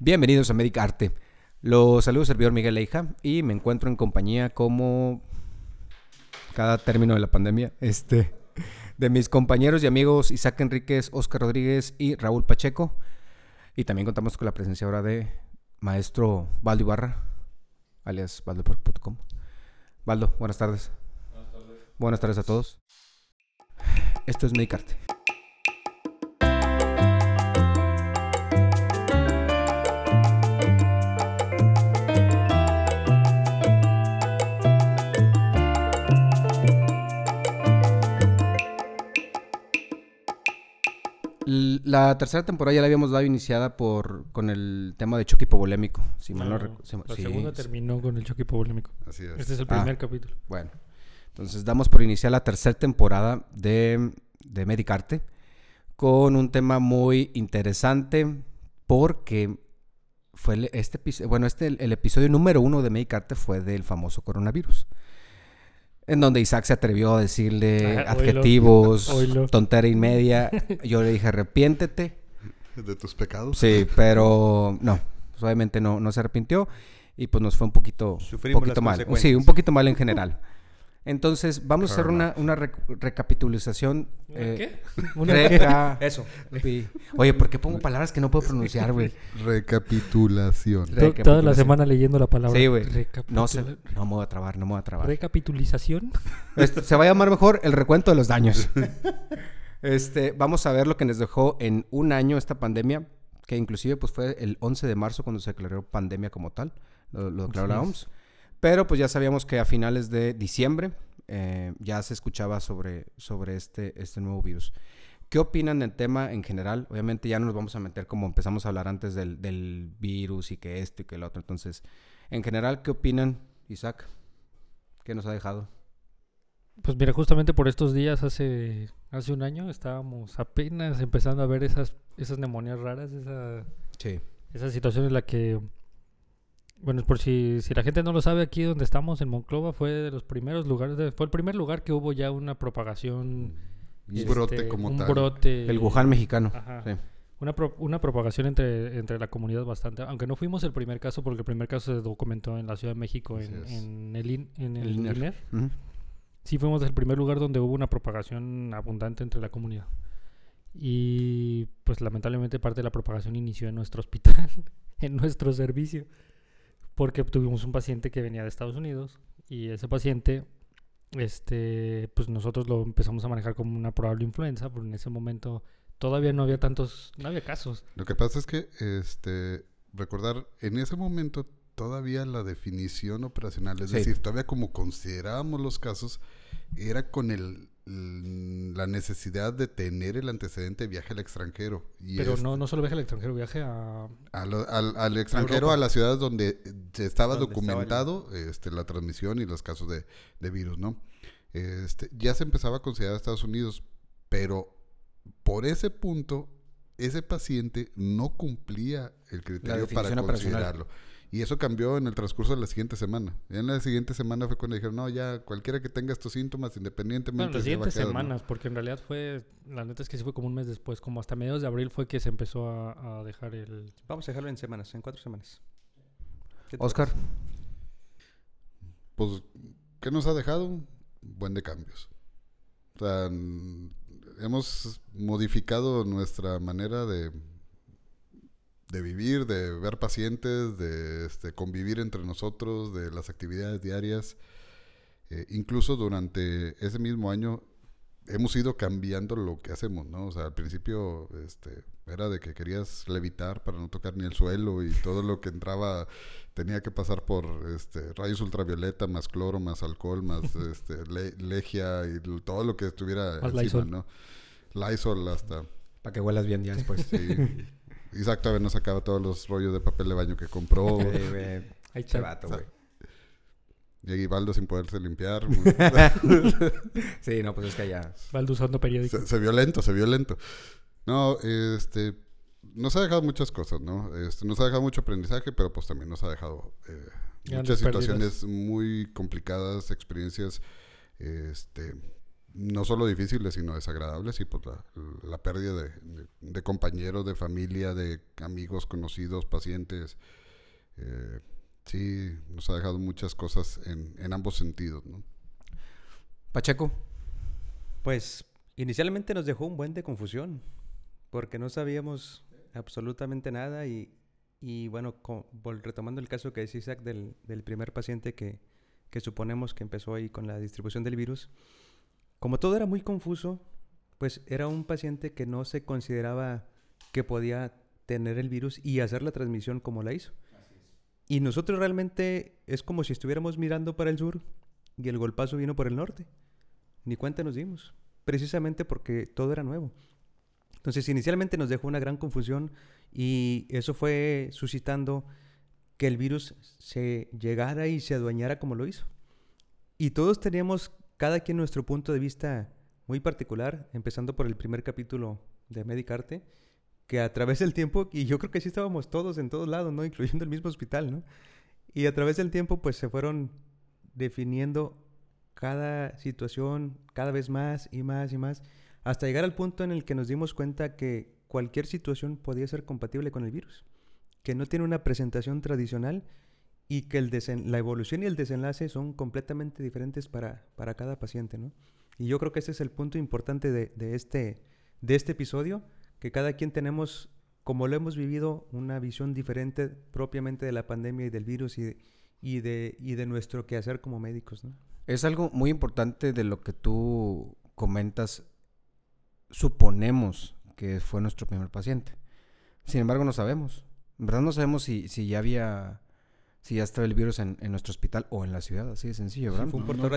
Bienvenidos a Medicarte. Los saludos servidor Miguel Leija y me encuentro en compañía como cada término de la pandemia, este, de mis compañeros y amigos Isaac Enríquez, Oscar Rodríguez y Raúl Pacheco. Y también contamos con la presencia ahora de maestro Baldo Ibarra, alias baldoporco.com. Baldo, buenas tardes. Buenas tardes. Buenas tardes a todos. Esto es Medicarte. La tercera temporada ya la habíamos dado iniciada por con el tema de choque hipovolémico. Si no, no, la segunda terminó con el choque hipovolémico. Así es. Este es el primer ah, capítulo. Bueno, entonces damos por iniciar la tercera temporada de, de Medicarte con un tema muy interesante porque fue este bueno este el, el episodio número uno de Medicarte fue del famoso coronavirus en donde Isaac se atrevió a decirle adjetivos, tontera y media. Yo le dije, arrepiéntete. De tus pecados. Sí, pero no, pues, obviamente no, no se arrepintió y pues nos fue un poquito, un poquito mal. Sí, un poquito mal en general. Entonces, vamos a hacer una, una recapitulación. Eh, ¿Qué? ¿Una Eso. Oye, ¿por qué pongo palabras que no puedo pronunciar, güey? Recapitulación. Toda la semana leyendo la palabra. Sí, güey. No, no me voy a trabar, no me voy a trabar. Recapitulización. se va a llamar mejor el recuento de los daños. este, vamos a ver lo que nos dejó en un año esta pandemia, que inclusive pues fue el 11 de marzo cuando se declaró pandemia como tal, lo, lo declaró la OMS. Pero pues ya sabíamos que a finales de diciembre eh, ya se escuchaba sobre, sobre este, este nuevo virus. ¿Qué opinan del tema en general? Obviamente ya no nos vamos a meter como empezamos a hablar antes del, del virus y que esto y que el otro. Entonces, en general, ¿qué opinan, Isaac? ¿Qué nos ha dejado? Pues mira, justamente por estos días, hace, hace un año, estábamos apenas empezando a ver esas, esas neumonías raras, esa, sí. esa situación en la que bueno, por si, si la gente no lo sabe, aquí donde estamos, en Monclova, fue de los primeros lugares, fue el primer lugar que hubo ya una propagación. Un este, brote como un tal. brote. El Wuhan mexicano. Una, una propagación entre, entre la comunidad bastante. Aunque no fuimos el primer caso, porque el primer caso se documentó en la Ciudad de México, en, en, el, en el, INER. Sí, fuimos el primer lugar donde hubo una propagación abundante entre la comunidad. Y pues lamentablemente parte de la propagación inició en nuestro hospital, en nuestro servicio porque tuvimos un paciente que venía de Estados Unidos y ese paciente, este, pues nosotros lo empezamos a manejar como una probable influenza, porque en ese momento todavía no había tantos, no había casos. Lo que pasa es que, este, recordar, en ese momento todavía la definición operacional, es decir, todavía como considerábamos los casos, era con el la necesidad de tener el antecedente de viaje al extranjero. Pero no, no solo viaje al extranjero, viaje a... al, extranjero, a, las ciudades donde se estaba documentado este, la transmisión y los casos de, virus, ¿no? Este, ya se empezaba a considerar Estados Unidos, pero por ese punto, ese paciente no cumplía el criterio para considerarlo. Y eso cambió en el transcurso de la siguiente semana. en la siguiente semana fue cuando dijeron, no, ya cualquiera que tenga estos síntomas, independientemente... Bueno, las siguientes semanas, porque en realidad fue, la neta es que sí fue como un mes después, como hasta mediados de abril fue que se empezó a, dejar el... Vamos a dejarlo en semanas, en cuatro semanas. Oscar. Pues, ¿qué nos ha dejado? Buen de cambios. O sea, hemos modificado nuestra manera de de vivir, de ver pacientes, de este, convivir entre nosotros, de las actividades diarias. Eh, incluso durante ese mismo año hemos ido cambiando lo que hacemos, ¿no? O sea, al principio este, era de que querías levitar para no tocar ni el suelo y todo lo que entraba tenía que pasar por este, rayos ultravioleta, más cloro, más alcohol, más este, legia y todo lo que estuviera encima, Lysol. ¿no? Lysol hasta... Para que huelas bien ya después. Sí. Isaac todavía no sacaba todos los rollos de papel de baño que compró. Ahí chavato, güey. Y Baldo sin poderse limpiar. sí, no, pues es que ya. Baldo usando periódico. Se, vio lento, se vio lento. No, este. Nos ha dejado muchas cosas, ¿no? Este, nos ha dejado mucho aprendizaje, pero pues también nos ha dejado eh, muchas situaciones muy complicadas, experiencias este, no solo difíciles, sino desagradables, y pues la, pérdida de, compañeros, de familia, de amigos, conocidos, pacientes. Eh, sí, nos ha dejado muchas cosas en, ambos sentidos, ¿no? Pacheco. Pues inicialmente nos dejó un buen de confusión, porque no sabíamos absolutamente nada y, y bueno, retomando el caso que decía Isaac del, del primer paciente que, que suponemos que empezó ahí con la distribución del virus, como todo era muy confuso, pues era un paciente que no se consideraba que podía tener el virus y hacer la transmisión como la hizo. Y nosotros realmente es como si estuviéramos mirando para el sur y el golpazo vino por el norte. Ni cuenta nos dimos, precisamente porque todo era nuevo. Entonces, inicialmente nos dejó una gran confusión y eso fue suscitando que el virus se llegara y se adueñara como lo hizo. Y todos teníamos cada quien nuestro punto de vista muy particular, empezando por el primer capítulo de Medicarte, que a través del tiempo, y yo creo que sí estábamos todos en todos lados, ¿no? Incluyendo el mismo hospital, ¿no? Y a través del tiempo, pues se fueron definiendo cada situación cada vez más y más y más, hasta llegar al punto en el que nos dimos cuenta que cualquier situación podía ser compatible con el virus, que no tiene una presentación tradicional y que el la evolución y el desenlace son completamente diferentes para, para, cada paciente, ¿no? Y yo creo que ese es el punto importante de, de, este, de este episodio, que cada quien tenemos, como lo hemos vivido, una visión diferente propiamente de la pandemia y del virus y, y, de, y de nuestro quehacer como médicos, ¿no? Es algo muy importante de lo que tú comentas. Suponemos que fue nuestro primer paciente. Sin embargo, no sabemos. En verdad no sabemos si, si ya había si ya estaba el virus en, nuestro hospital o en la ciudad, así de sencillo, ¿verdad?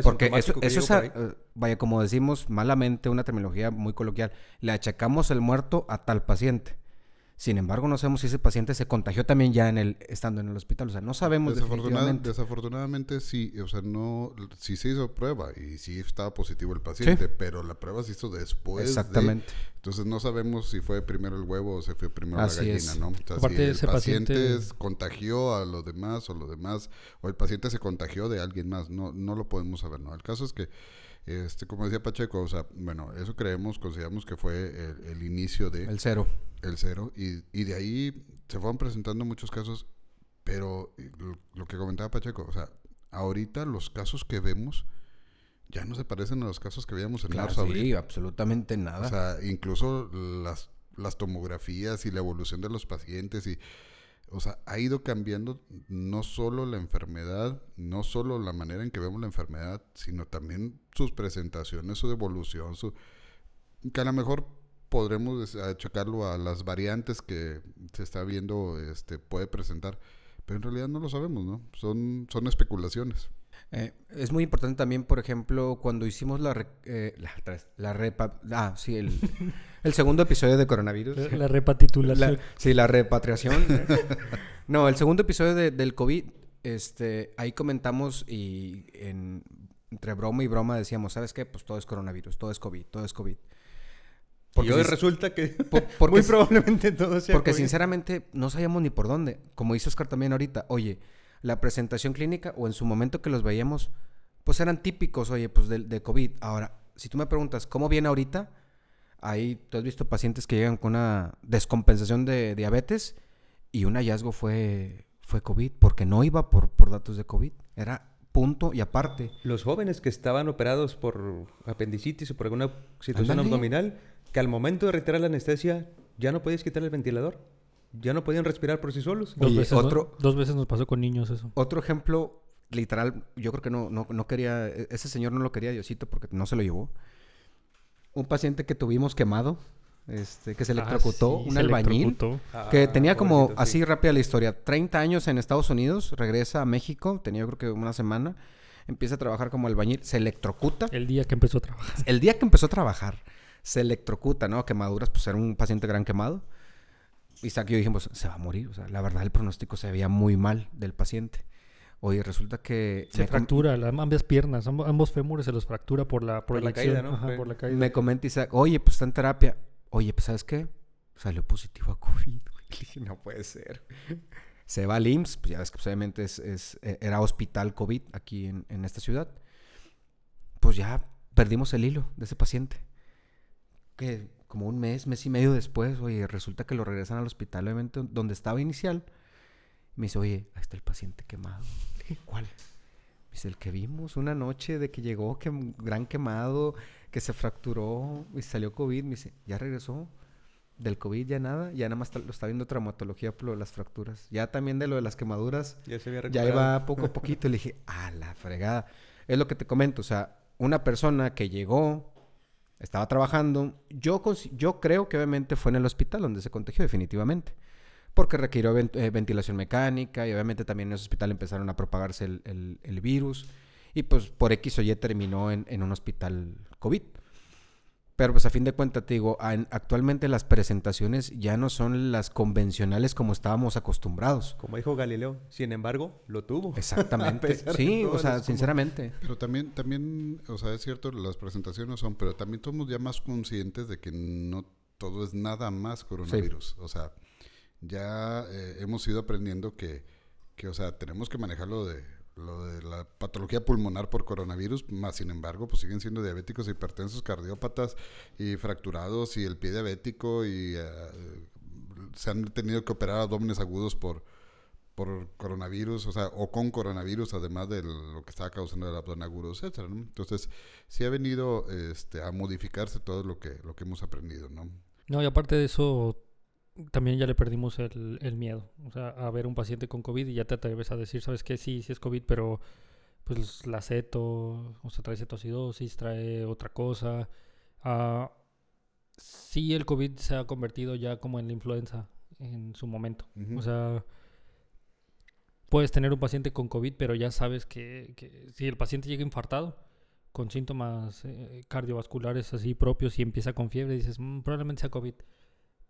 Porque eso, eso es, eh, vaya, como decimos malamente, una terminología muy coloquial, le achacamos el muerto a tal paciente. Sin embargo, no sabemos si ese paciente se contagió también ya en el estando en el hospital. O sea, no sabemos desafortunadamente. Desafortunadamente sí, o sea, no, sí se hizo prueba y sí estaba positivo el paciente, pero la prueba se hizo después. Exactamente. entonces no sabemos si fue primero el huevo o si fue primero la gallina, ¿no? O sea, si el paciente, contagió a los demás o los demás, o el paciente se contagió de alguien más, no, no lo podemos saber, ¿no? El caso es que este, como decía Pacheco, o sea, bueno, eso creemos, consideramos que fue el, inicio de... El cero. El cero. Y, y, de ahí se fueron presentando muchos casos, pero lo, que comentaba Pacheco, o sea, ahorita los casos que vemos ya no se parecen a los casos que veíamos en marzo. Sí, absolutamente nada. O sea, incluso las, las tomografías y la evolución de los pacientes y o sea, ha ido cambiando no solo la enfermedad, no solo la manera en que vemos la enfermedad, sino también sus presentaciones, su evolución, su que a lo mejor podremos achacarlo a las variantes que se está viendo este puede presentar, pero en realidad no lo sabemos, ¿no? Son son especulaciones. Eh, es muy importante también, por ejemplo, cuando hicimos la, eh, la, la repa, ah, sí, el, el, segundo episodio de coronavirus. La repatitulación. sí, la repatriación. no, el segundo episodio de, del COVID, este, ahí comentamos y en, entre broma y broma decíamos, ¿sabes qué? Pues todo es coronavirus, todo es COVID, todo es COVID. Porque y hoy resulta que muy probablemente todo sea Porque sinceramente no sabíamos ni por dónde. Como dice Oscar también ahorita, oye, la presentación clínica o en su momento que los veíamos, pues eran típicos, oye, pues de, de COVID. Ahora, si tú me preguntas, ¿cómo viene ahorita? Ahí tú has visto pacientes que llegan con una descompensación de diabetes y un hallazgo fue, fue COVID, porque no iba por, por datos de COVID, era punto y aparte. Los jóvenes que estaban operados por apendicitis o por alguna situación abdominal, que al momento de retirar la anestesia ya no podías quitar el ventilador ya no podían respirar por sí solos. Dos, veces, otro, dos veces nos pasó con niños eso. Otro ejemplo, literal, yo creo que no, no, no quería, e-, ese señor no lo quería Diosito porque no se lo llevó. Un paciente que tuvimos quemado, este, que se ah, electrocutó, un albañil, que ah, tenía como, así rápida la historia, 30 años en Estados Unidos, regresa a México, tenía creo que una semana, empieza a trabajar como albañil, se electrocuta. El día que empezó a trabajar. El día que empezó a trabajar, se electrocuta, ¿no? Quemaduras, pues era un paciente gran quemado. Isaac y yo dijimos, se va a morir. O sea, la verdad, el pronóstico se veía muy mal del paciente. Oye, resulta que... Se fractura, las ambas piernas, ambos, fémures se los fractura por la, por, la caída, ¿no? por la caída. Me comenta Isaac, oye, pues está en terapia. Oye, pues ¿sabes qué? Salió positivo a COVID. Le dije, no puede ser. Se va al IMSS, pues ya ves que pues, obviamente es, es, e, era hospital COVID aquí en, en esta ciudad. Pues ya perdimos el hilo de ese paciente. Que como un mes, mes y medio después, oye, resulta que lo regresan al hospital, obviamente, donde estaba inicial. Me dice, oye, ahí está el paciente quemado. ¿cuál? Me dice, el que vimos una noche de que llegó, que gran quemado, que se fracturó y salió COVID. Me dice, ya regresó. Del COVID ya nada, ya nada más lo está viendo traumatología por las fracturas. Ya también de lo de las quemaduras, ya, se había ya iba poco a poquito. le dije, a la fregada. Es lo que te comento, o sea, una persona que llegó, estaba trabajando, yo, yo creo que obviamente fue en el hospital donde se contagió definitivamente porque requirió eh, ventilación mecánica y obviamente también en ese hospital empezaron a propagarse el, virus y pues por X o Y terminó en, un hospital COVID. Pero pues a fin de cuentas te digo, actualmente las presentaciones ya no son las convencionales como estábamos acostumbrados. Como dijo Galileo, sin embargo, lo tuvo. Exactamente. sí, o sea, sinceramente. Pero también, también, o sea, es cierto, las presentaciones no son, pero también somos ya más conscientes de que no todo es nada más coronavirus. O sea, ya eh, hemos ido aprendiendo que, que, o sea, tenemos que manejarlo de lo de la patología pulmonar por coronavirus, más sin embargo, pues siguen siendo diabéticos, hipertensos, cardiópatas y fracturados y el pie diabético y eh, se han tenido que operar abdómenes agudos por, por coronavirus, o sea, o con coronavirus, además de lo que estaba causando el abdomen agudo, etcétera, Entonces, sí ha venido este, a modificarse todo lo que, lo que hemos aprendido, ¿no? No, y aparte de eso, también ya le perdimos el, el, miedo. O sea, a ver un paciente con COVID y ya te atreves a decir, ¿sabes qué? Sí, sí es COVID, pero pues la ceto, o sea, trae cetocidosis, trae otra cosa. Uh, sí, el COVID se ha convertido ya como en la influenza en su momento. O sea, puedes tener un paciente con COVID, pero ya sabes que, que si el paciente llega infartado, con síntomas eh, cardiovasculares así propios y empieza con fiebre, dices, mm, probablemente sea COVID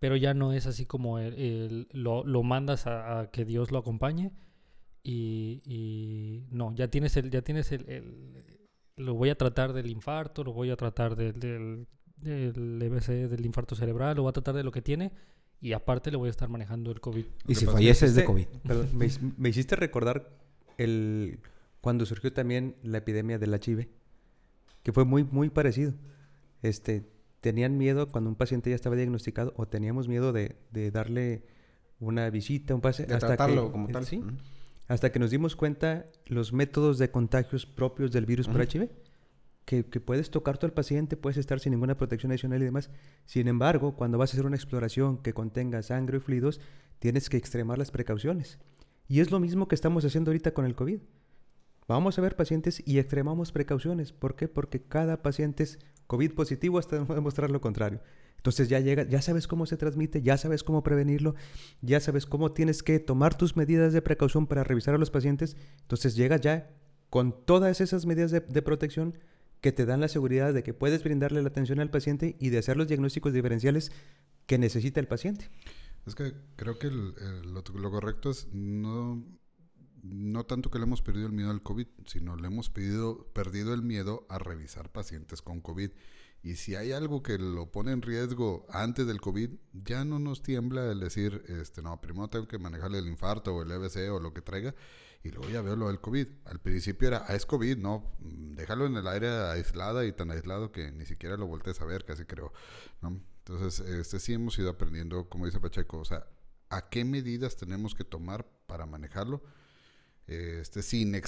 pero ya no es así como el, lo, lo, mandas a, que Dios lo acompañe y, no, ya tienes el, ya tienes el, lo voy a tratar del infarto, lo voy a tratar del, del, del EBC, del infarto cerebral, lo voy a tratar de lo que tiene y aparte le voy a estar manejando el COVID. Y si fallece es de COVID. me, me, hiciste recordar el cuando surgió también la epidemia del HIV, que fue muy, muy parecido. Este, tenían miedo cuando un paciente ya estaba diagnosticado o teníamos miedo de, darle una visita, un paciente. hasta tratarlo que, como tal. Sí. Hasta que nos dimos cuenta los métodos de contagios propios del virus por HIV. Que, que, puedes tocar todo al paciente, puedes estar sin ninguna protección adicional y demás. Sin embargo, cuando vas a hacer una exploración que contenga sangre y fluidos, tienes que extremar las precauciones. Y es lo mismo que estamos haciendo ahorita con el COVID. Vamos a ver pacientes y extremamos precauciones. ¿Por qué? Porque cada paciente es COVID positivo hasta demostrar lo contrario. Entonces ya llega, ya sabes cómo se transmite, ya sabes cómo prevenirlo, ya sabes cómo tienes que tomar tus medidas de precaución para revisar a los pacientes. Entonces llegas ya con todas esas medidas de, protección que te dan la seguridad de que puedes brindarle la atención al paciente y de hacer los diagnósticos diferenciales que necesita el paciente. Es que creo que lo, correcto es no, no tanto que le hemos perdido el miedo al COVID, sino le hemos pedido, perdido el miedo a revisar pacientes con COVID. Y si hay algo que lo pone en riesgo antes del COVID, ya no nos tiembla el decir, este, no, primero tengo que manejarle el infarto o el EBC o lo que traiga, y luego ya veo lo del COVID. Al principio era, ah, es COVID, no, déjalo en el aire aislada y tan aislado que ni siquiera lo voltees a ver, casi creo, ¿no? Entonces, este sí hemos ido aprendiendo, como dice Pacheco, o sea, a qué medidas tenemos que tomar para manejarlo este, sin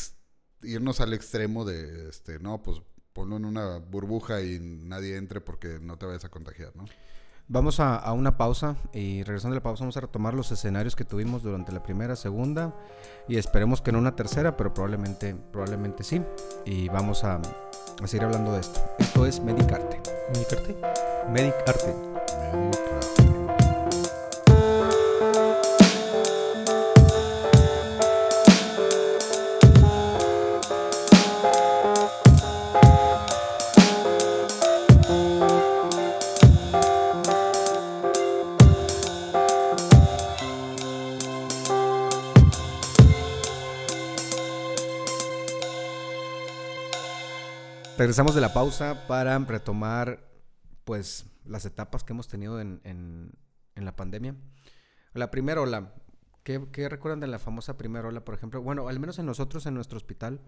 irnos al extremo de, este, no, pues ponlo en una burbuja y nadie entre porque no te vayas a contagiar, ¿no? Vamos a, una pausa y regresando a la pausa vamos a retomar los escenarios que tuvimos durante la primera, segunda y esperemos que no una tercera, pero probablemente, probablemente sí. Y vamos a, a seguir hablando de esto. Esto es Medicarte. Medicarte. Medicarte. Medicarte. Regresamos de la pausa para retomar pues las etapas que hemos tenido en, en, la pandemia. La primera ola, ¿qué, ¿qué, recuerdan de la famosa primera ola, por ejemplo? Bueno, al menos en nosotros, en nuestro hospital,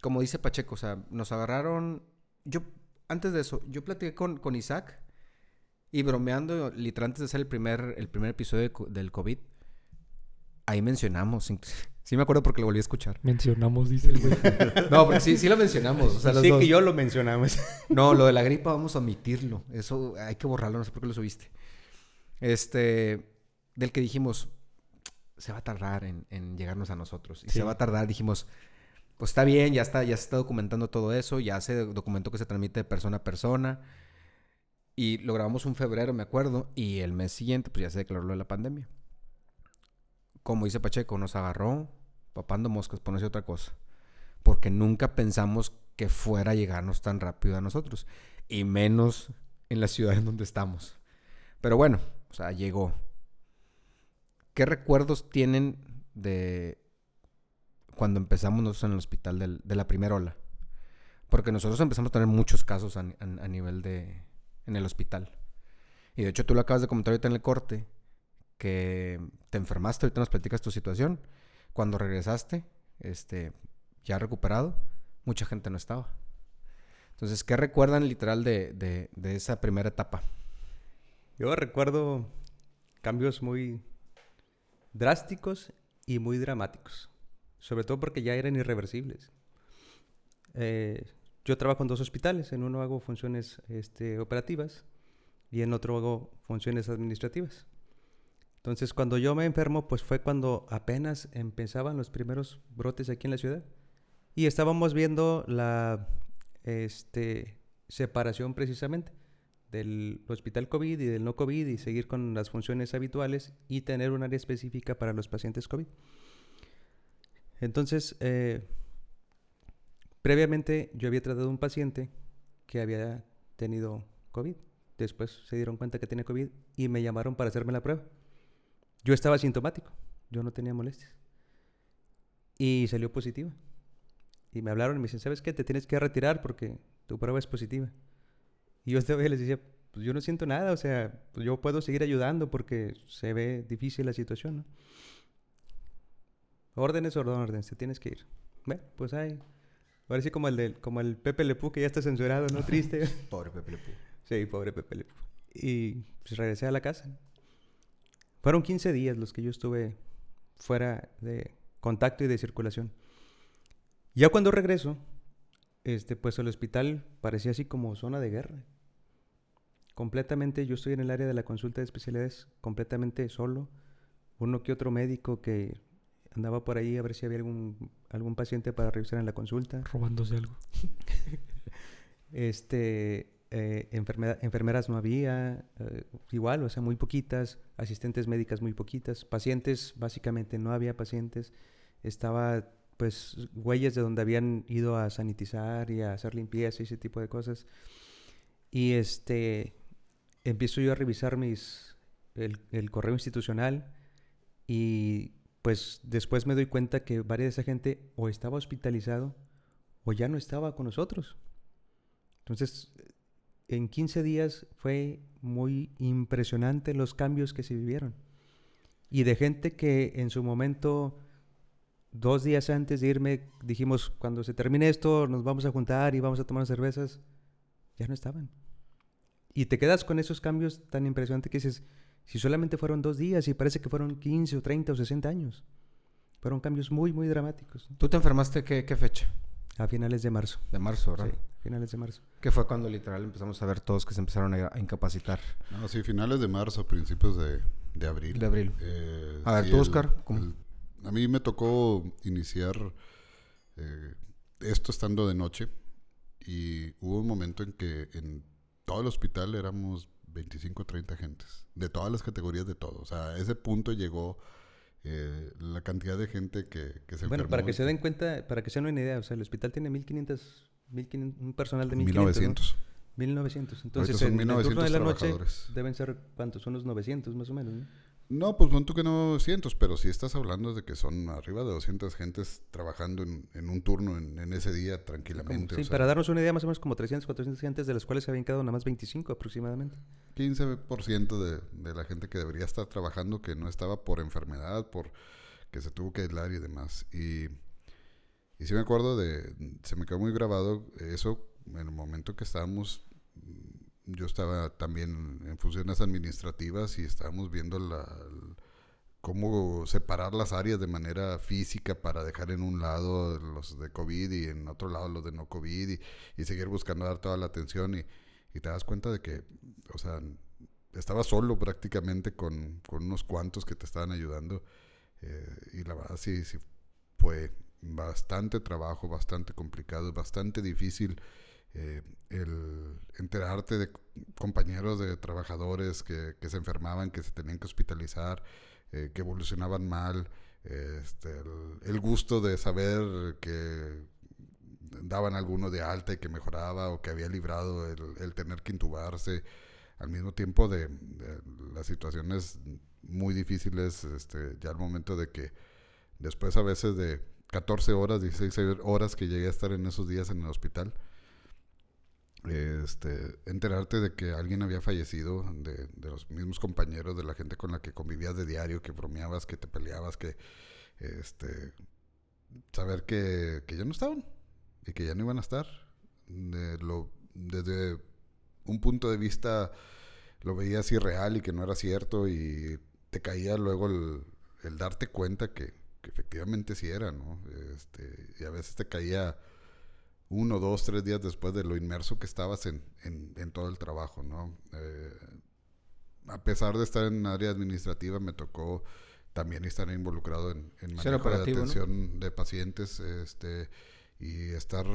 como dice Pacheco, o sea, nos agarraron yo, antes de eso, yo platiqué con, con Isaac y bromeando, literal, antes de hacer el primer, el primer episodio del COVID, ahí mencionamos. Sí me acuerdo porque lo volví a escuchar. Mencionamos, dice el güey. no, pero sí, sí lo mencionamos. O sea, sí que yo lo mencionamos. no, lo de la gripa vamos a omitirlo. Eso hay que borrarlo, no sé por qué lo subiste. Este, del que dijimos, se va a tardar en, llegarnos a nosotros. Y se va a tardar, dijimos, pues está bien, ya está, ya se está documentando todo eso, ya se documentó que se transmite de persona a persona. Y lo grabamos un febrero, me acuerdo, y el mes siguiente, pues ya se declaró lo de la pandemia. Como dice Pacheco, nos agarró papando moscas, por otra cosa. Porque nunca pensamos que fuera a llegarnos tan rápido a nosotros. Y menos en la ciudad en donde estamos. Pero bueno, o sea, llegó. ¿Qué recuerdos tienen de cuando empezamos nosotros en el hospital de la primera ola? Porque nosotros empezamos a tener muchos casos a nivel de, en el hospital. Y de hecho tú lo acabas de comentar ahorita en el corte, que te enfermaste, ahorita nos platicas tu situación. Cuando regresaste, este, ya recuperado, mucha gente no estaba. Entonces, ¿qué recuerdan literal de, de, esa primera etapa? Yo recuerdo cambios muy drásticos y muy dramáticos, sobre todo porque ya eran irreversibles. Eh, yo trabajo en dos hospitales, en uno hago funciones este, operativas y en otro hago funciones administrativas. Entonces, cuando yo me enfermo, pues fue cuando apenas empezaban los primeros brotes aquí en la ciudad. Y estábamos viendo la este, separación precisamente del hospital COVID y del no COVID y seguir con las funciones habituales y tener un área específica para los pacientes COVID. Entonces, eh, Previamente yo había tratado un paciente que había tenido COVID. Después se dieron cuenta que tenía COVID y me llamaron para hacerme la prueba. Yo estaba sintomático, yo no tenía molestias. Y salió positiva. Y me hablaron y me dicen, ¿sabes qué? Te tienes que retirar porque tu prueba es positiva. Y yo vez les decía, pues yo no siento nada, o sea, pues yo puedo seguir ayudando porque se ve difícil la situación, ¿no? Órdenes, órdenes, te tienes que ir. Bueno, pues ahí Parece como el, del, como el Pepe Lepú que ya está censurado, ¿no? Triste. pobre Pepe Lepú. Sí, pobre Pepe Lepú. Y pues regresé a la casa. Fueron 15 días los que yo estuve fuera de contacto y de circulación. Ya cuando regreso, este, pues el hospital parecía así como zona de guerra. Completamente, yo estoy en el área de la consulta de especialidades, completamente solo. Uno que otro médico que andaba por ahí a ver si había algún, algún paciente para revisar en la consulta. Robándose algo. este, eh, enfermeras no había, eh, igual, o sea, muy poquitas, asistentes médicas muy poquitas, pacientes, básicamente no había pacientes, estaba pues huellas de donde habían ido a sanitizar y a hacer limpieza y ese tipo de cosas. Y este, empiezo yo a revisar mis, el, el correo institucional y pues después me doy cuenta que varias de esa gente o estaba hospitalizado o ya no estaba con nosotros. Entonces, en 15 días fue muy impresionante los cambios que se vivieron. Y de gente que en su momento, dos días antes de irme, dijimos, cuando se termine esto, nos vamos a juntar y vamos a tomar cervezas, ya no estaban. Y te quedas con esos cambios tan impresionantes que dices, si solamente fueron dos días y parece que fueron 15 o 30 o 60 años. Fueron cambios muy, muy dramáticos. ¿Tú te enfermaste qué, qué fecha? A finales de marzo. De marzo, ¿verdad? Sí, finales de marzo. Que fue cuando literal empezamos a ver todos que se empezaron a, incapacitar. No, sí, finales de marzo, principios de, de abril. De abril. Eh, a ver, tú, Oscar. a mí me tocó iniciar eh, esto estando de noche y hubo un momento en que en todo el hospital éramos 25 o 30 gentes, de todas las categorías de todo. O sea, a ese punto llegó eh, la cantidad de gente que, que se Bueno, para que se den cuenta, para que se den una idea, o sea, el hospital tiene 1500, 1500 un personal de 1500. 1900. 1900. Entonces, en, el turno de la noche deben ser, ¿cuántos? Unos 900 más o menos, ¿no? No, pues pon tú que no 200, pero si estás hablando de que son arriba de 200 gentes trabajando en, en un turno en, en, ese día tranquilamente. Sí, para darnos una idea, más o menos como 300, 400 gentes, de las cuales se habían quedado nada más 25 aproximadamente. 15% de, de la gente que debería estar trabajando que no estaba por enfermedad, por que se tuvo que aislar y demás. Y, y sí me acuerdo de, se me quedó muy grabado eso en el momento que estábamos, yo estaba también en funciones administrativas y estábamos viendo la, cómo separar las áreas de manera física para dejar en un lado los de COVID y en otro lado los de no COVID y, seguir buscando dar toda la atención y, y, te das cuenta de que, o sea, estaba solo prácticamente con, con unos cuantos que te estaban ayudando eh, y la verdad sí, sí fue bastante trabajo, bastante complicado, bastante difícil eh, el enterarte de compañeros de trabajadores que, se enfermaban, que se tenían que hospitalizar, eh, que evolucionaban mal, este, el, gusto de saber que daban alguno de alta y que mejoraba o que había librado el, tener que intubarse, al mismo tiempo de, de las situaciones muy difíciles, este, ya al momento de que después a veces de 14 horas, 16 horas que llegué a estar en esos días en el hospital, este, enterarte de que alguien había fallecido, de, los mismos compañeros, de la gente con la que convivías de diario, que bromeabas, que te peleabas, que este, saber que, que ya no estaban y que ya no iban a estar. De desde un punto de vista lo veías irreal y que no era cierto y te caía luego el, darte cuenta que, efectivamente sí era, ¿no? Este, y a veces te caía uno, dos, tres días después de lo inmerso que estabas en, en, todo el trabajo, ¿no? Eh, a pesar de estar en área administrativa, me tocó también estar involucrado en, en manejo de atención de pacientes, este, y estar,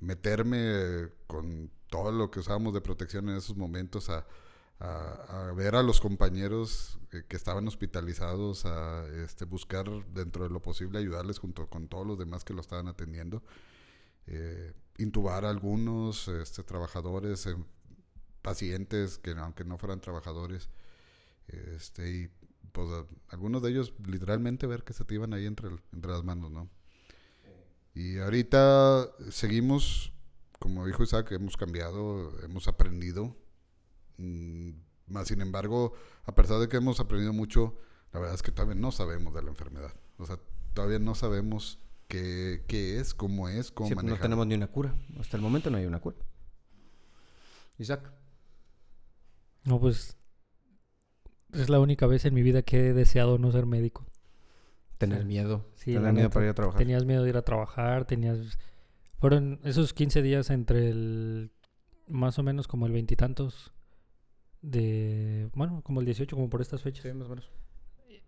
meterme con todo lo que usábamos de protección en esos momentos a, a, ver a los compañeros que estaban hospitalizados, a este, buscar dentro de lo posible ayudarles junto con todos los demás que lo estaban atendiendo, eh, intubar a algunos este, trabajadores, eh, pacientes que aunque no fueran trabajadores, este, y pues algunos de ellos literalmente ver que se te iban ahí entre, entre las manos, ¿no? Y ahorita seguimos, como dijo Isaac, hemos cambiado, hemos aprendido más sin embargo, a pesar de que hemos aprendido mucho, la verdad es que todavía no sabemos de la enfermedad. O sea, todavía no sabemos qué, qué es, cómo es, cómo sí, No tenemos ni una cura. Hasta el momento no hay una cura. Isaac. No, pues es la única vez en mi vida que he deseado no ser médico. Tener miedo. Sí, tener miedo para ir a trabajar. Tenías miedo de ir a trabajar, tenías... Fueron esos 15 días entre el... Más o menos como el veintitantos de, bueno, como el 18, como por estas fechas. Sí, más o menos.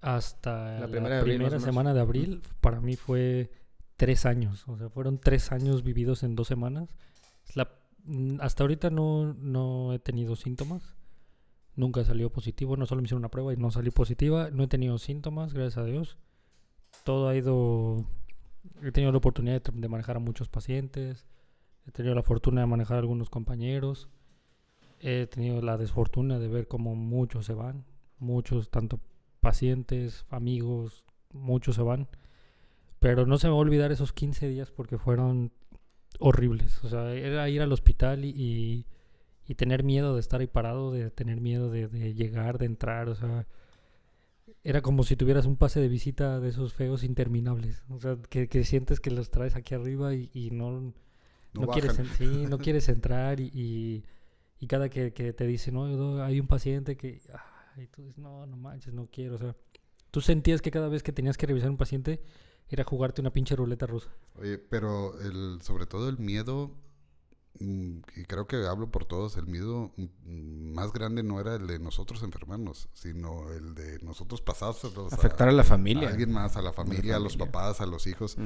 Hasta la primera, semana de abril, para mí fue tres años. O sea, fueron tres años vividos en dos semanas. La, mm, hasta ahorita no, no he tenido síntomas. Nunca salió positivo. No solo me hicieron una prueba y no salió positiva. No he tenido síntomas, gracias a Dios. Todo ha ido... He tenido la oportunidad de, de manejar a muchos pacientes. He tenido la fortuna de manejar a algunos compañeros he tenido la desfortuna de ver cómo muchos se van, muchos, tanto pacientes, amigos, muchos se van. Pero no se me va a olvidar esos 15 días porque fueron horribles. O sea, era ir al hospital y, y, tener miedo de estar ahí parado, de tener miedo de, de, llegar, de entrar. O sea, era como si tuvieras un pase de visita de esos feos interminables. O sea, que, que sientes que los traes aquí arriba y, y no, no, quieres, sí, no quieres entrar y y cada que, que te dicen, no, hay un paciente que, y tú dices, no, no manches, no quiero. O sea, tú sentías que cada vez que tenías que revisar un paciente era jugarte una pinche ruleta rusa. Oye, pero el, sobre todo el miedo, mm, y creo que hablo por todos, el miedo mm, más grande no era el de nosotros enfermarnos, sino el de nosotros pasados. Afectar a, la familia. A alguien más, a la familia, a los papás, a los hijos.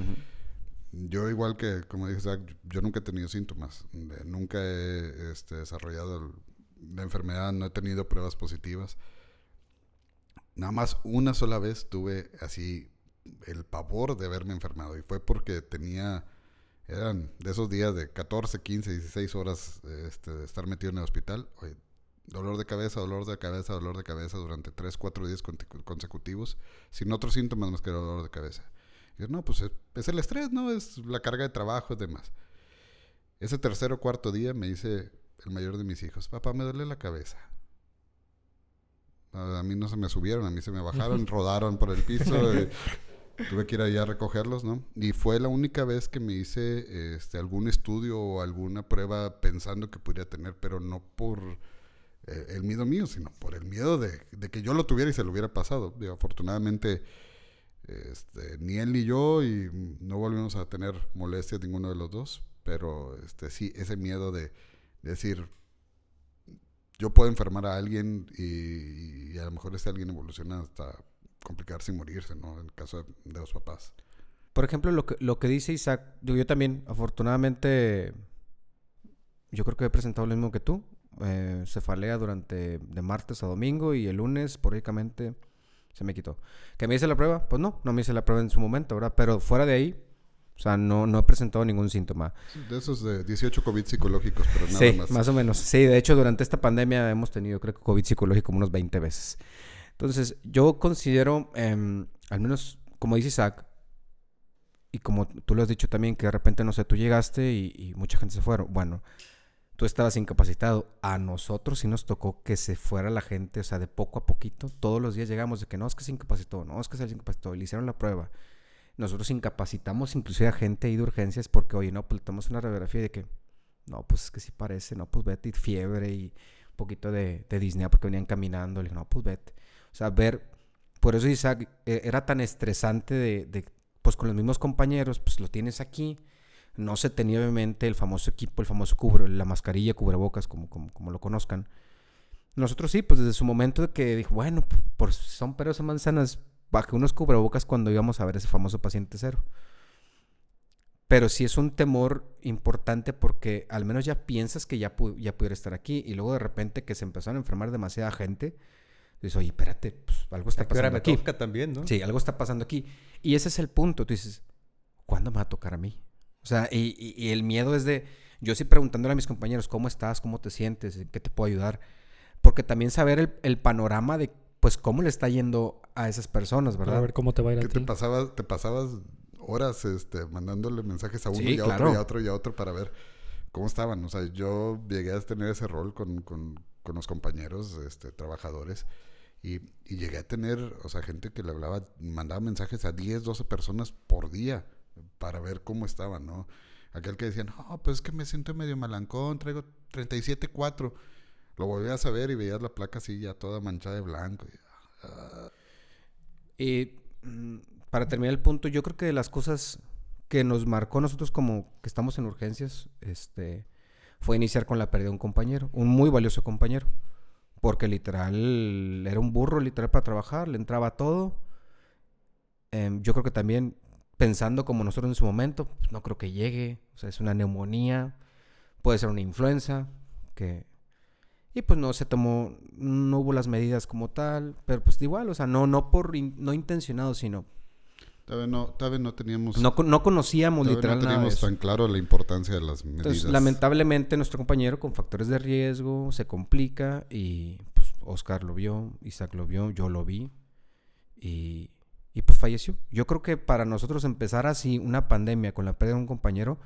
Yo igual que, como dije, yo nunca he tenido síntomas, nunca he este, desarrollado la enfermedad, no he tenido pruebas positivas. Nada más una sola vez tuve así el pavor de haberme enfermado y fue porque tenía, eran de esos días de 14, 15, 16 horas este, de estar metido en el hospital. dolor de cabeza, dolor de cabeza, dolor de cabeza durante 3, 4 días consecutivos, sin otros síntomas más que dolor de cabeza no, pues es, el estrés, ¿no? Es la carga de trabajo y demás. Ese tercer o cuarto día me dice el mayor de mis hijos, papá, me duele la cabeza. A mí no se me subieron, a mí se me bajaron, rodaron por el piso. tuve que ir allá a recogerlos, ¿no? Y fue la única vez que me hice este, algún estudio o alguna prueba pensando que podría tener, pero no por eh, el miedo mío, sino por el miedo de, que yo lo tuviera y se lo hubiera pasado. Digo, afortunadamente, este, ni él ni yo, y no volvimos a tener molestias ninguno de los dos, pero este, sí, ese miedo de, decir, yo puedo enfermar a alguien y, a lo mejor ese alguien evoluciona hasta complicarse y morirse, ¿no? En el caso de, los papás. Por ejemplo, lo que, lo que dice Isaac, yo también, afortunadamente, yo creo que he presentado lo mismo que tú eh, cefalea durante de martes a domingo y el lunes, poréticamente, se me quitó. ¿Que me hice la prueba? Pues no, no me hice la prueba en su momento, ¿verdad? Pero fuera de ahí, o sea, no, no he presentado ningún síntoma. De esos de 18 COVID psicológicos, pero nada sí, más. más o menos. Sí, de hecho, durante esta pandemia hemos tenido, creo que COVID psicológico como unos 20 veces. Entonces, yo considero, em, al menos, como dice Isaac, y como tú lo has dicho también, que de repente, no sé, tú llegaste y, y mucha gente se fueron. Bueno, tú estabas incapacitado. A nosotros sí nos tocó que se fuera la gente, o sea, de poco a poquito. Todos los días llegamos de que no, es que se incapacitó, no, es que se incapacitó. Y le hicieron la prueba. Nosotros incapacitamos inclusive a gente ahí de urgencias porque, oye, no, pues le tomamos una radiografía de que, no, pues es que sí parece, no, pues vete, y fiebre y un poquito de, de porque venían caminando. Le dije, no, pues vete. O sea, ver, por eso Isaac eh, era tan estresante de, de, pues con los mismos compañeros, pues lo tienes aquí no se tenía obviamente el famoso equipo, el famoso cubre, la mascarilla, cubrebocas, como, como, lo conozcan. Nosotros sí, pues desde su momento de que dijo, bueno, por son peros o manzanas, bajé unos cubrebocas cuando íbamos a ver ese famoso paciente cero. Pero sí es un temor importante porque al menos ya piensas que ya, ya pudiera estar aquí y luego de repente que se empezaron a enfermar demasiada gente, dices, oye, espérate, pues algo está pasando me aquí. también, ¿no? Sí, algo está pasando aquí. Y ese es el punto. Tú dices, ¿cuándo me va a tocar a mí? O sea, y, el miedo es de, yo sí preguntándole a mis compañeros, ¿cómo estás? ¿Cómo te sientes? ¿En qué te puedo ayudar? Porque también saber el, panorama de, pues, cómo le está yendo a esas personas, ¿verdad? A ver cómo te va a ir a ti. Te pasabas, te pasabas horas este, mandándole mensajes a uno y a otro y a otro y a otro para ver cómo estaban. O sea, yo llegué a tener ese rol con, con, con los compañeros este, trabajadores y, y, llegué a tener, o sea, gente que le hablaba, mandaba mensajes a 10, 12 personas por día para ver cómo estaban, ¿no? Aquel que decía, no, pues es que me siento medio malancón, traigo 37.4. Lo volvías a ver y veías la placa así ya toda manchada de blanco. Y mm, para terminar el punto, yo creo que de las cosas que nos marcó nosotros como que estamos en urgencias, este, fue iniciar con la pérdida de un compañero, un muy valioso compañero. Porque literal, era un burro literal para trabajar, le entraba todo. Em, yo creo que también pensando como nosotros en su momento, pues, no creo que llegue, o sea, es una neumonía, puede ser una influenza, que... Y pues no se tomó, no hubo las medidas como tal, pero pues igual, o sea, no, no por, no intencionado, sino... No, teníamos... No, no conocíamos literalmente. No teníamos tan claro la importancia de las medidas. Entonces, lamentablemente nuestro compañero con factores de riesgo se complica y pues Oscar lo vio, Isaac lo vio, yo lo vi y y pues falleció. Yo creo que para nosotros empezar así una pandemia con la pérdida de un compañero,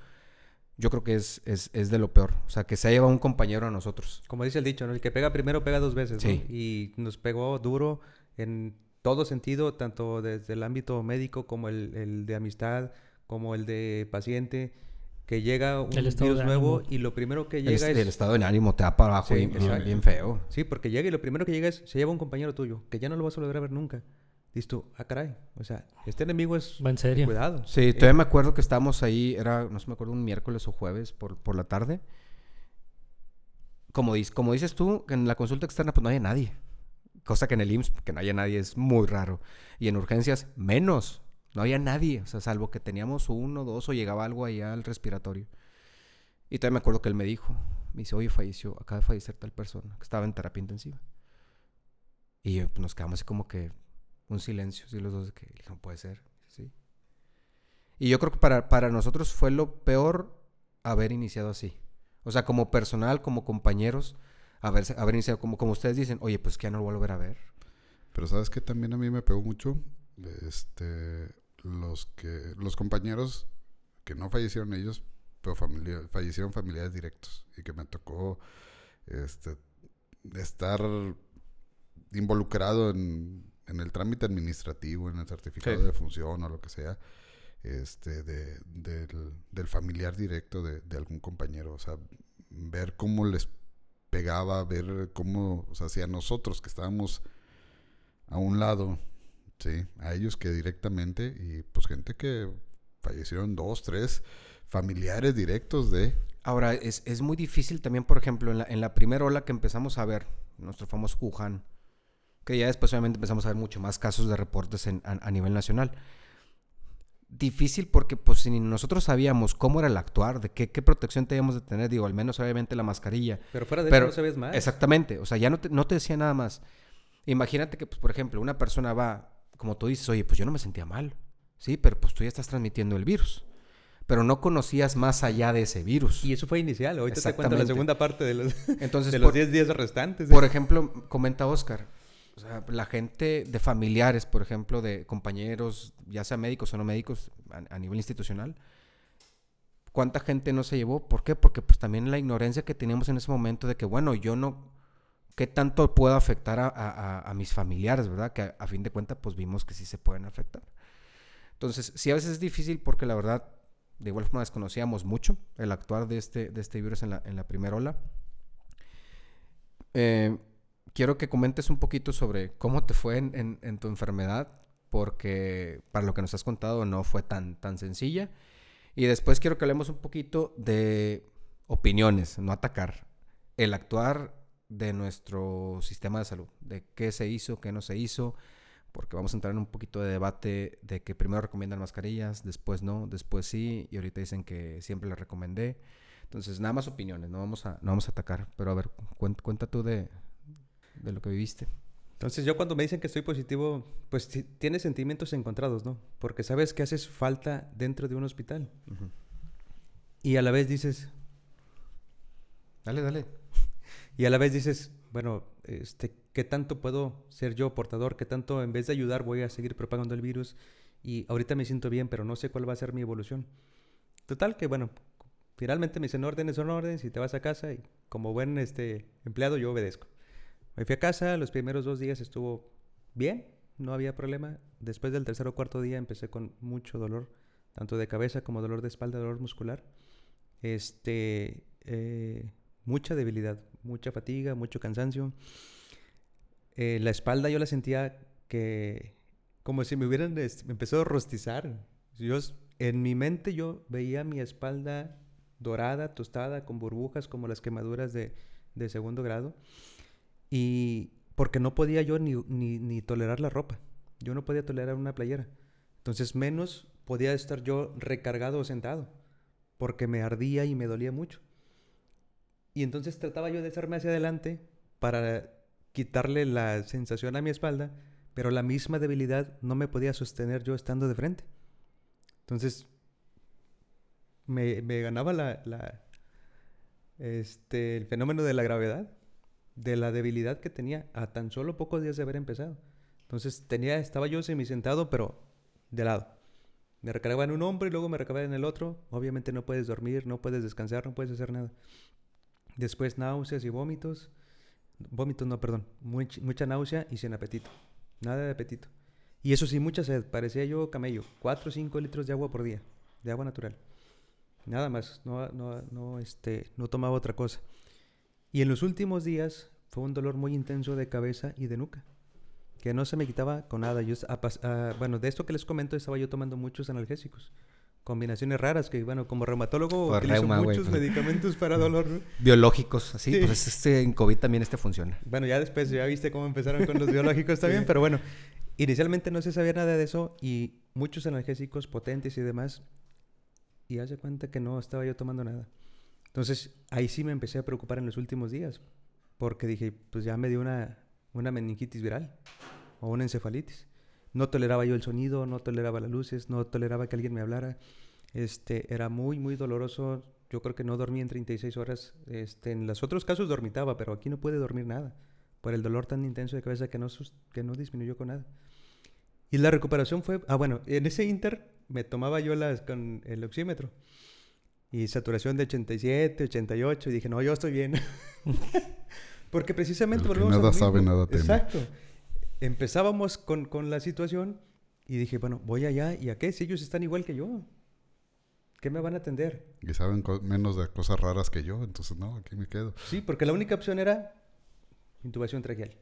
yo creo que es, es, es, de lo peor. O sea, que se ha llevado un compañero a nosotros. Como dice el dicho, ¿no? El que pega primero pega dos veces, ¿no? Y nos pegó duro en todo sentido, tanto desde el ámbito médico como el, el de amistad, como el de paciente, que llega un virus nuevo y lo primero que llega es... El estado de ánimo te da para abajo bien, bien, feo. Sí, porque llega y lo primero que llega es, se lleva un compañero tuyo, que ya no lo vas a volver a ver nunca dices tú, ah, caray, o sea, este enemigo es... Va en serio. Cuidado. Sí, todavía me acuerdo que estábamos ahí, era, no sé, me acuerdo, un miércoles o jueves por, por la tarde. Como, como dices tú, en la consulta externa pues no hay nadie. Cosa que en el IMSS, que no haya nadie, es muy raro. Y en urgencias, menos. No había nadie. O sea, salvo que teníamos uno, dos o llegaba algo allá al respiratorio. Y todavía me acuerdo que él me dijo, me dice, oye, falleció, acaba de fallecer tal persona, que estaba en terapia intensiva. Y pues, nos quedamos así como que, un silencio, sí, los dos, que no puede ser, sí. Y yo creo que para, para nosotros fue lo peor haber iniciado así. O sea, como personal, como compañeros, haber, haber iniciado como, como ustedes dicen, oye, pues que ya no lo voy a volver a ver. Pero sabes que también a mí me pegó mucho este, los, que, los compañeros que no fallecieron ellos, pero fallecieron familiares directos y que me tocó este, estar involucrado en en el trámite administrativo, en el certificado de función o lo que sea, este, de, del, familiar directo de, algún compañero. O sea, ver cómo les pegaba, ver cómo, o sea, si a nosotros que estábamos a un lado, sí, a ellos que directamente, y pues gente que fallecieron dos, tres familiares directos de... Ahora, es, es muy difícil también, por ejemplo, en la, en la primera ola que empezamos a ver, nuestro famoso Wuhan, que ya después obviamente empezamos a ver mucho más casos de reportes a, nivel nacional. Difícil porque pues si nosotros sabíamos cómo era el actuar, de qué, qué protección teníamos de tener, digo, al menos obviamente la mascarilla. Pero fuera de eso no sabes más. Exactamente, o sea, ya no te, no te decía nada más. Imagínate que, pues, por ejemplo, una persona va, como tú dices, oye, pues yo no me sentía mal, ¿sí? Pero pues tú ya estás transmitiendo el virus pero no conocías más allá de ese virus. Y eso fue inicial. Ahorita te cuento la segunda parte de los, Entonces, de los 10 días restantes. Por ejemplo, comenta Oscar, o sea, la gente de familiares, por ejemplo, de compañeros, ya sea médicos o no médicos, a, nivel institucional, ¿cuánta gente no se llevó? ¿Por qué? Porque pues también la ignorancia que teníamos en ese momento de que, bueno, yo no, ¿qué tanto puedo afectar a, mis familiares, verdad? Que a, fin de cuentas, pues vimos que sí se pueden afectar. Entonces, sí, a veces es difícil porque la verdad, de igual forma desconocíamos mucho el actuar de este, de este virus en la, en la primera ola. Eh, quiero que comentes un poquito sobre cómo te fue en, tu enfermedad, porque para lo que nos has contado no fue tan, tan sencilla. Y después quiero que hablemos un poquito de opiniones, no atacar. El actuar de nuestro sistema de salud, de qué se hizo, qué no se hizo, porque vamos a entrar en un poquito de debate de que primero recomiendan mascarillas, después no, después sí, y ahorita dicen que siempre les recomendé. Entonces, nada más opiniones, no vamos a, no vamos a atacar, pero a ver, cuenta tú de, de lo que viviste. Entonces yo cuando me dicen que estoy positivo, pues tienes sentimientos encontrados, ¿no? Porque sabes que haces falta dentro de un hospital. Y a la vez dices... Dale, dale. Y a la vez dices, bueno, este, ¿qué tanto puedo ser yo portador? ¿Qué tanto en vez de ayudar voy a seguir propagando el virus? Y ahorita me siento bien, pero no sé cuál va a ser mi evolución. Total que, bueno, finalmente me dicen órdenes son órdenes y te vas a casa y como buen este, empleado yo obedezco. Me fui a casa, los primeros dos días estuvo bien, no había problema. Después del tercer o cuarto día empecé con mucho dolor, tanto de cabeza como dolor de espalda, dolor muscular. Este, eh, mucha debilidad, mucha fatiga, mucho cansancio. Eh, la espalda yo la sentía que como si me hubieran empezado a rostizar. Yo, en mi mente yo veía mi espalda dorada, tostada, con burbujas como las quemaduras de, de segundo grado. Y porque no podía yo ni, ni, tolerar la ropa. Yo no podía tolerar una playera. Entonces menos podía estar yo recargado o sentado. Porque me ardía y me dolía mucho. Y entonces trataba yo de hacerme hacia adelante para quitarle la sensación a mi espalda, pero la misma debilidad no me podía sostener yo estando de frente. Entonces me, me ganaba la, la, este, el fenómeno de la gravedad de la debilidad que tenía a tan solo pocos días de haber empezado. Entonces tenía, estaba yo sentado, pero de lado. Me recargaba en un hombro y luego me recargaba en el otro. Obviamente no puedes dormir, no puedes descansar, no puedes hacer nada. Después náuseas y vómitos. Vómitos, no, perdón. mucha náusea y sin apetito. Nada de apetito. Y eso sí, mucha sed. Parecía yo camello. 4 o 5 litros de agua por día. De agua natural. Nada más. No, no, no, este, no tomaba otra cosa. Y en los últimos días fue un dolor muy intenso de cabeza y de nuca, que no se me quitaba con nada. Yo, bueno, de esto que les comento, estaba yo tomando muchos analgésicos. Combinaciones raras que, bueno, como reumatólogo utilizo muchos pues. medicamentos para dolor. Biológicos, así, pues este, en COVID también este funciona. Bueno, ya después ya viste cómo empezaron con los biológicos también, pero bueno, inicialmente no se sabía nada de eso y muchos analgésicos potentes y demás. Y hace cuenta que no estaba yo tomando nada. Entonces ahí sí me empecé a preocupar en los últimos días, porque dije, pues ya me dio una, una meningitis viral o una encefalitis. No toleraba yo el sonido, no toleraba las luces, no toleraba que alguien me hablara. Este, era muy, muy doloroso. Yo creo que no dormí en 36 horas. Este, en los otros casos dormitaba, pero aquí no pude dormir nada por el dolor tan intenso de cabeza que no, que no disminuyó con nada. Y la recuperación fue, ah bueno, en ese inter me tomaba yo las con el oxímetro y saturación de 87, 88, y dije, no, yo estoy bien. Porque precisamente... El nada sabe, nada teme. Exacto. empezábamos con, con la situación y dije, bueno, voy allá y a qué si ellos están igual que yo. ¿Qué me van a atender? Y saben menos de cosas raras que yo, entonces no, aquí me quedo. Sí, porque la única opción era intubación traqueal.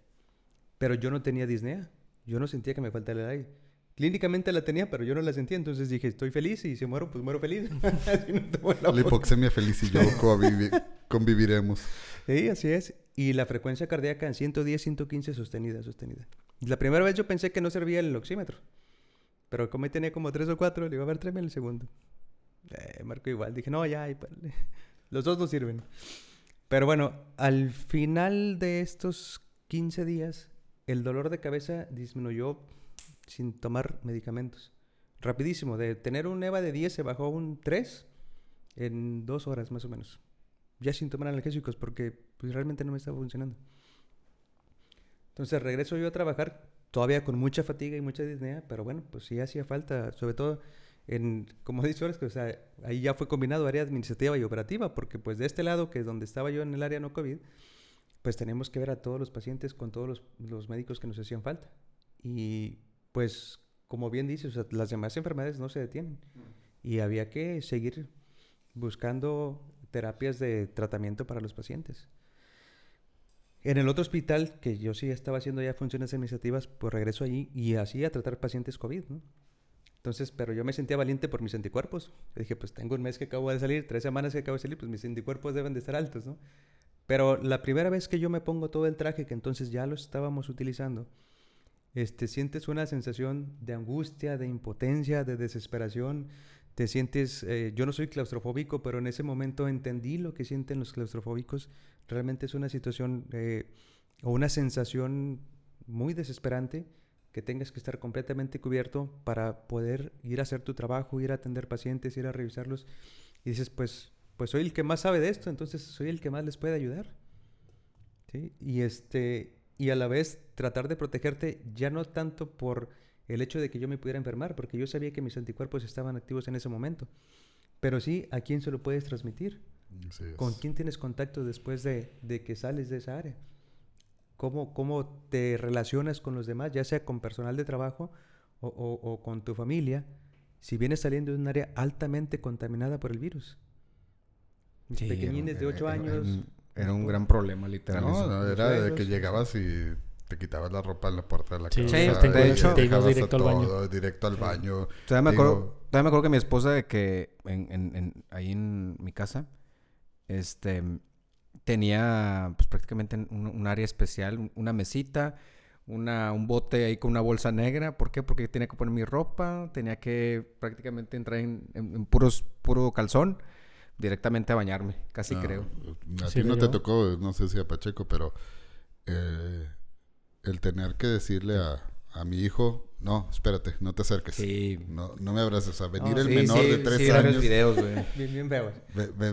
Pero yo no tenía disnea. Yo no sentía que me faltara el aire. Clínicamente la tenía, pero yo no la sentía. Entonces dije, estoy feliz y si muero, pues muero feliz. la, hipoxemia feliz y yo conviviremos. Sí, así es. Y la frecuencia cardíaca en 110, 115 sostenida, sostenida. La primera vez yo pensé que no servía el oxímetro. Pero como tenía como tres o cuatro, le digo, a ver, tráeme el segundo. Eh, marco igual. Dije, no, ya, los dos no sirven. Pero bueno, al final de estos 15 días, el dolor de cabeza disminuyó sin tomar medicamentos. Rapidísimo, de tener un EVA de 10 se bajó a un 3 en dos horas más o menos. Ya sin tomar analgésicos porque pues, realmente no me estaba funcionando. Entonces regreso yo a trabajar todavía con mucha fatiga y mucha disnea, pero bueno, pues sí hacía falta, sobre todo en, como dicho, que, o sea, ahí ya fue combinado área administrativa y operativa, porque pues de este lado, que es donde estaba yo en el área no COVID, pues tenemos que ver a todos los pacientes con todos los, los médicos que nos hacían falta. Y pues, como bien dices, las demás enfermedades no se detienen. Y había que seguir buscando terapias de tratamiento para los pacientes. En el otro hospital, que yo sí estaba haciendo ya funciones administrativas, pues regreso allí y así a tratar pacientes COVID, Entonces, pero yo me sentía valiente por mis anticuerpos. dije, pues tengo un mes que acabo de salir, tres semanas que acabo de salir, pues mis anticuerpos deben de estar altos, ¿no? Pero la primera vez que yo me pongo todo el traje, que entonces ya lo estábamos utilizando, este, sientes una sensación de angustia, de impotencia, de desesperación. Te sientes, eh, yo no soy claustrofóbico, pero en ese momento entendí lo que sienten los claustrofóbicos. Realmente es una situación eh, o una sensación muy desesperante que tengas que estar completamente cubierto para poder ir a hacer tu trabajo, ir a atender pacientes, ir a revisarlos. Y dices, pues, pues soy el que más sabe de esto, entonces soy el que más les puede ayudar. ¿Sí? Y este, y a la vez tratar de protegerte ya no tanto por el hecho de que yo me pudiera enfermar, porque yo sabía que mis anticuerpos estaban activos en ese momento, pero sí a quién se lo puedes transmitir, con quién tienes contacto después de, que sales de esa área, ¿Cómo, cómo te relacionas con los demás, ya sea con personal de trabajo o, con tu familia, si vienes saliendo de un área altamente contaminada por el virus. Mis pequeñines de 8 años... Era un gran problema, literal. No, era de que llegabas y te quitabas la ropa en la puerta de la casa. Sí, de hecho, te ibas directo al baño. Directo al baño. Todavía me, acuerdo, me acuerdo que mi esposa, de que en, en, ahí en mi casa, este, tenía pues prácticamente un, área especial, una mesita, una, un bote ahí con una bolsa negra. ¿Por qué? Porque tenía que poner mi ropa, tenía que prácticamente entrar en, en puros, puro calzón directamente a bañarme, casi creo. A ti no te tocó, no sé si a Pacheco, pero eh, el tener que decirle a, a, mi hijo, no, espérate, no te acerques. Sí. No, no me abraces. O venir el menor de tres años. Videos, bien, bien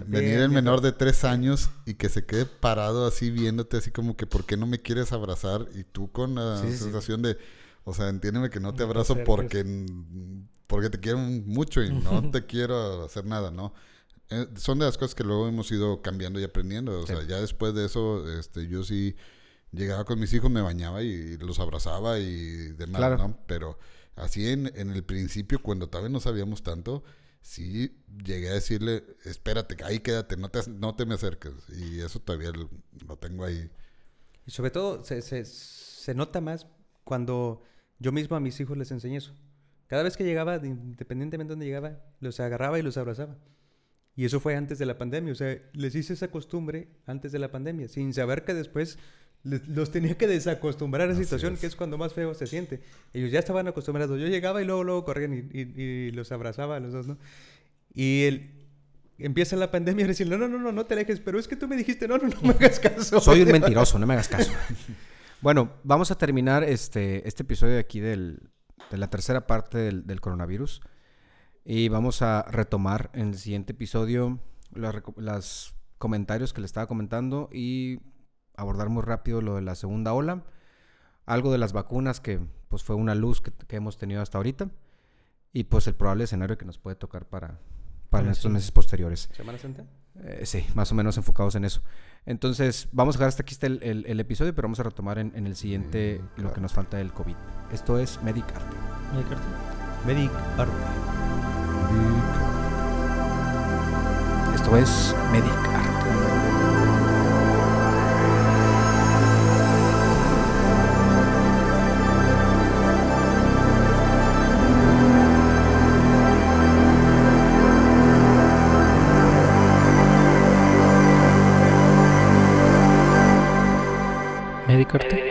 venir el menor de tres años y que se quede parado así viéndote, así como que, ¿por qué no me quieres abrazar? Y tú con la sensación de, o sea, entiéndeme que no te abrazo porque, porque te quiero mucho y no te quiero hacer nada, ¿no? Eh, son de las cosas que luego hemos ido cambiando y aprendiendo. O sea, ya después de eso, este, yo sí llegaba con mis hijos, me bañaba y los abrazaba y demás, ¿no? Pero así en, en el principio, cuando todavía no sabíamos tanto, sí llegué a decirle, espérate, ahí quédate, no te, no te me acerques. Y eso todavía lo, tengo ahí. Y sobre todo se, se, se, nota más cuando yo mismo a mis hijos les enseñé eso. Cada vez que llegaba, independientemente de dónde llegaba, los agarraba y los abrazaba. Y eso fue antes de la pandemia. O sea, les hice esa costumbre antes de la pandemia, sin saber que después los tenía que desacostumbrar a esa situación, que es cuando más feo se siente. Ellos ya estaban acostumbrados. Yo llegaba y luego, luego corrían y, los abrazaba a los dos, ¿no? Y el, empieza la pandemia y decir, no, no, no, no, no te alejes, pero es que tú me dijiste, no, no, no me hagas caso. Soy un mentiroso, no me hagas caso. bueno, vamos a terminar este, este episodio de aquí del, de la tercera parte del, del coronavirus. Y vamos a retomar en el siguiente episodio los comentarios que le estaba comentando y abordar muy rápido lo de la segunda ola. Algo de las vacunas que pues fue una luz que, hemos tenido hasta ahorita. Y pues el probable escenario que nos puede tocar para, para estos meses posteriores. ¿Semana Santa? Eh, sí, más o menos enfocados en eso. Entonces, vamos a dejar hasta aquí está el, episodio, pero vamos a retomar en, el siguiente lo que nos falta del COVID. Esto es Medic Arte. Medic Arte. Medic Arte. Esto es Medic Arte.